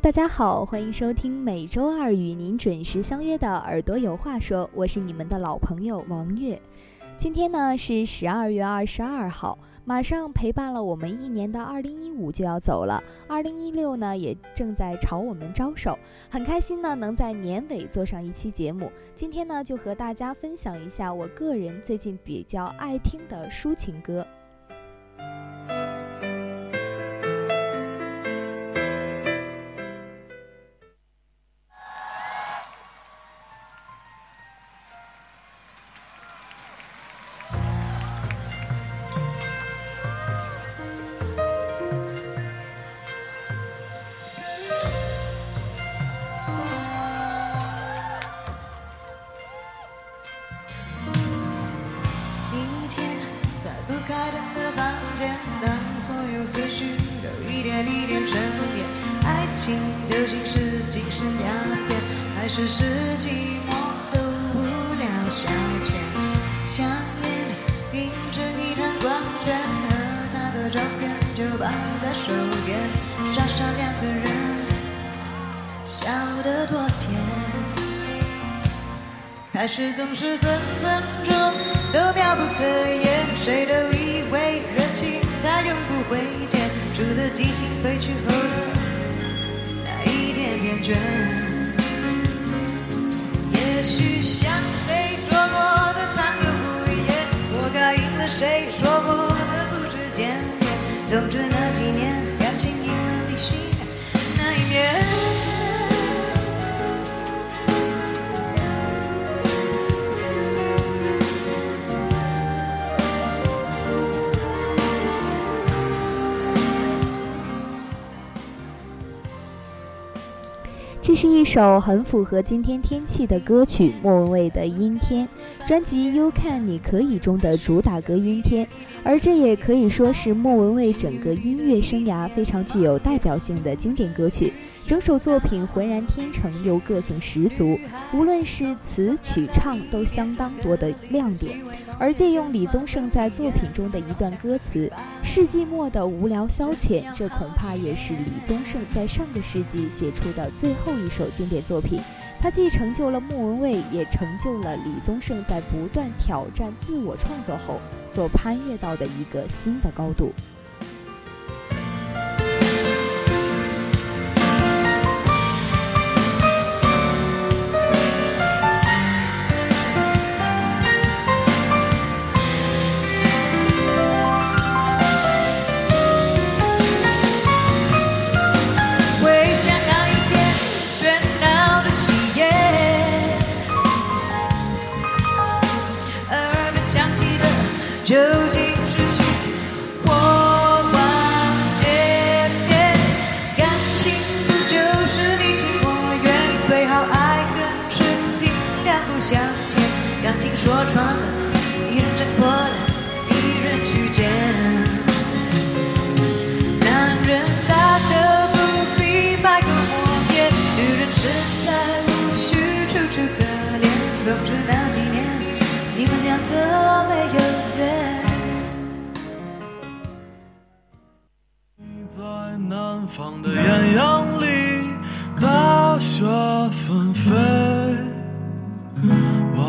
大家好，欢迎收听每周二与您准时相约的《耳朵有话说》，我是你们的老朋友王月。今天呢是十二月二十二号，马上陪伴了我们一年的二零一五就要走了，二零一六呢也正在朝我们招手，很开心呢能在年尾做上一期节目。今天呢就和大家分享一下我个人最近比较爱听的抒情歌。思绪都一点一点沉淀，爱情究竟是精神鸦片，还是是寂寞的无聊消遣？香烟映着一滩光圈，和他的照片就摆在手边，傻傻两个人，笑得多甜。开始总是分分钟都妙不可言，谁都回去后的那一点点倦。也许想这是一首很符合今天天气的歌曲，莫文蔚的《阴天》专辑《You Can》你可以中的主打歌《阴天》，而这也可以说是莫文蔚整个音乐生涯非常具有代表性的经典歌曲。整首作品浑然天成又个性十足，无论是词曲唱都相当多的亮点。而借用李宗盛在作品中的一段歌词：“世纪末的无聊消遣”，这恐怕也是李宗盛在上个世纪写出的最后一首经典作品。它既成就了莫文蔚，也成就了李宗盛在不断挑战自我创作后所攀越到的一个新的高度。说穿了，一人挣脱了，一人去捡。男人大可不必百口莫辩，女人实在无需楚楚可怜。总之那几年，你们两个没有缘。你在南方的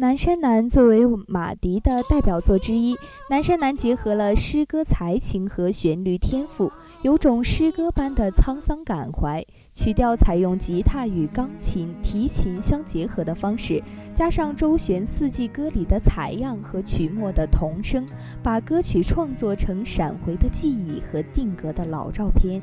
南山南作为马迪的代表作之一，南山南结合了诗歌才情和旋律天赋，有种诗歌般的沧桑感怀。曲调采用吉他与钢琴、提琴相结合的方式，加上周旋四季歌里的采样和曲末的童声，把歌曲创作成闪回的记忆和定格的老照片。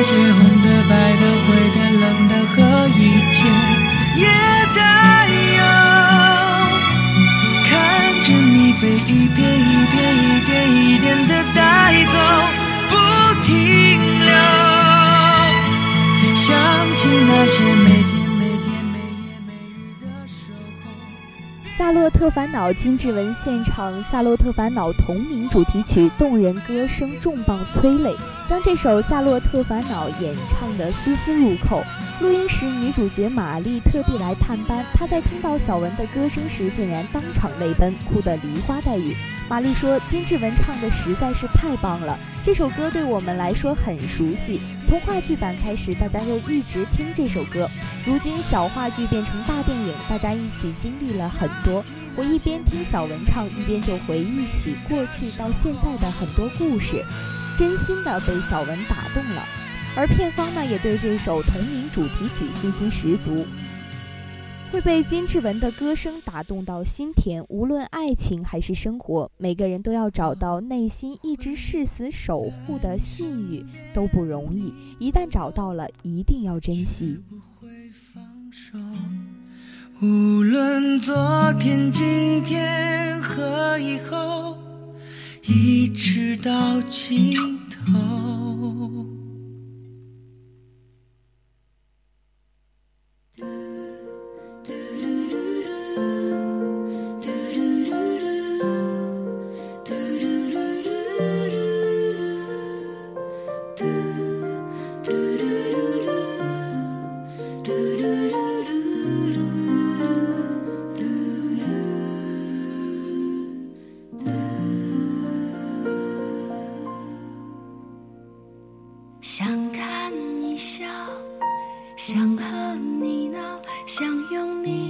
那些红的、白的、灰的、冷的和一切也带有。看着你被一遍一遍、一点一点的带走，不停留。想起那些每天。《夏洛特烦恼》金志文现场《夏洛特烦恼》同名主题曲，动人歌声重磅催泪，将这首《夏洛特烦恼》演唱的丝丝入扣。录音时，女主角玛丽特地来探班，她在听到小文的歌声时，竟然当场泪奔，哭得梨花带雨。玛丽说：“金志文唱的实在是太棒了，这首歌对我们来说很熟悉。从话剧版开始，大家就一直听这首歌。如今小话剧变成大电影，大家一起经历了很多。我一边听小文唱，一边就回忆起过去到现在的很多故事，真心的被小文打动了。而片方呢，也对这首同名主题曲信心十足。”会被金志文的歌声打动到心田，无论爱情还是生活，每个人都要找到内心一直誓死守护的信誉都不容易。一旦找到了，一定要珍惜。无论昨天、今天和以后，一直到尽头。need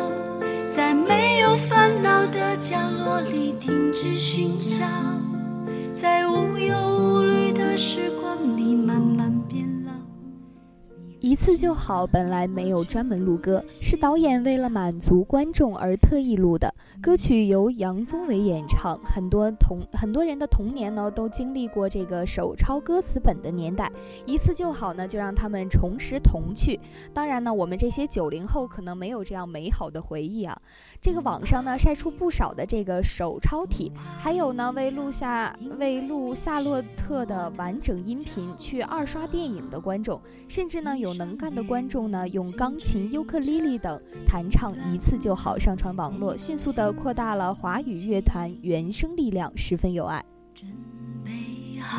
角落里停止寻找，在无忧次就好，本来没有专门录歌，是导演为了满足观众而特意录的。歌曲由杨宗纬演唱，很多童很多人的童年呢都经历过这个手抄歌词本的年代，一次就好呢，就让他们重拾童趣。当然呢，我们这些九零后可能没有这样美好的回忆啊。这个网上呢晒出不少的这个手抄体，还有呢为录下为录夏洛特的完整音频去二刷电影的观众，甚至呢有能干的观众呢用钢琴、尤克里里等弹唱一次就好，上传网络，迅速的。扩大了华语乐坛原声力量，十分有爱。准备好，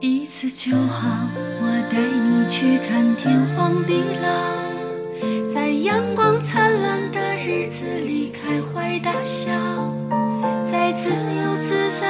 一次就好。我带你去看天荒地老，在阳光灿烂的日子里开怀大笑，在自由自在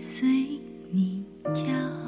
随你跳？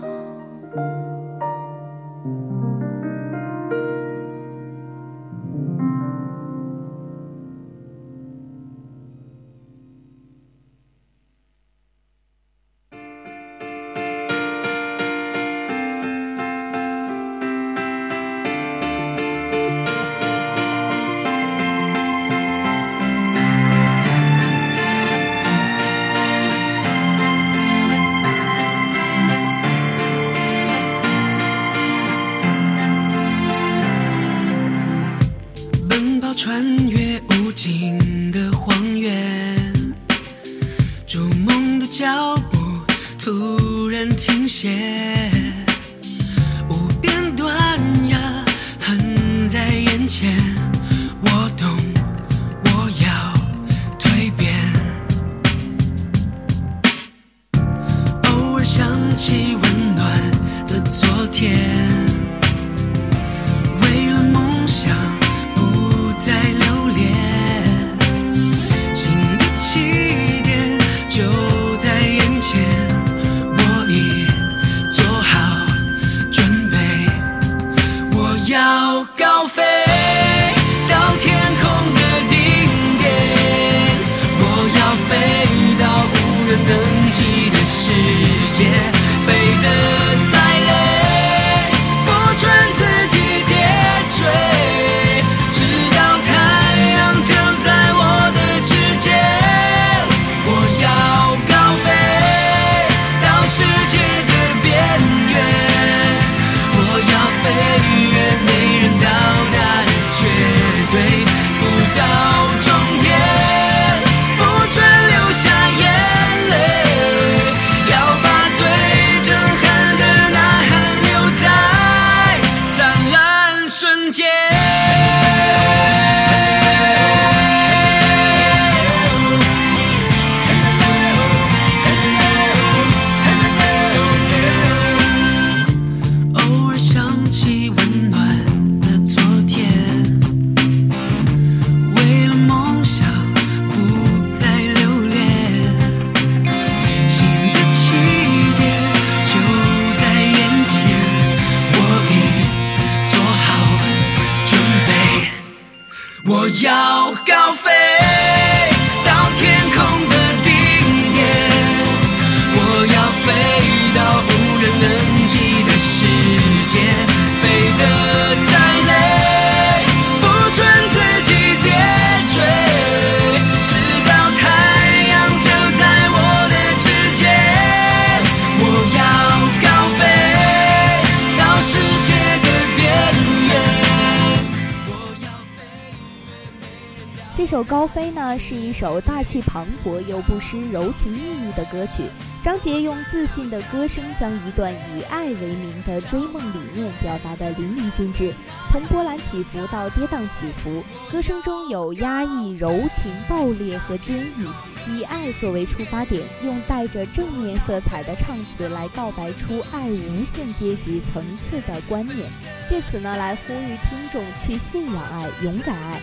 《高飞》呢，是一首大气磅礴又不失柔情蜜意的歌曲。张杰用自信的歌声，将一段以爱为名的追梦理念表达得淋漓尽致。从波澜起伏到跌宕起伏，歌声中有压抑、柔情、爆裂和坚毅。以爱作为出发点，用带着正面色彩的唱词来告白出爱无限阶级层次的观念，借此呢来呼吁听众去信仰爱、勇敢爱，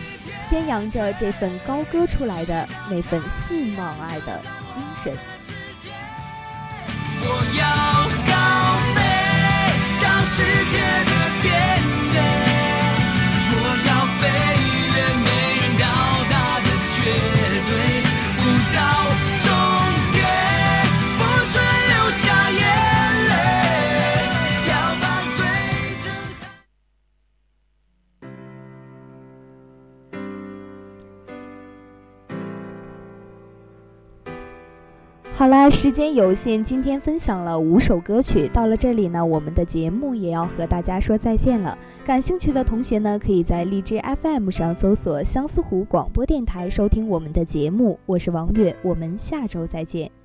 宣扬着这份高歌出来的那份信望爱的精神。我要高飞到世界的边啦，时间有限，今天分享了五首歌曲。到了这里呢，我们的节目也要和大家说再见了。感兴趣的同学呢，可以在荔枝 FM 上搜索相思湖广播电台收听我们的节目。我是王悦，我们下周再见。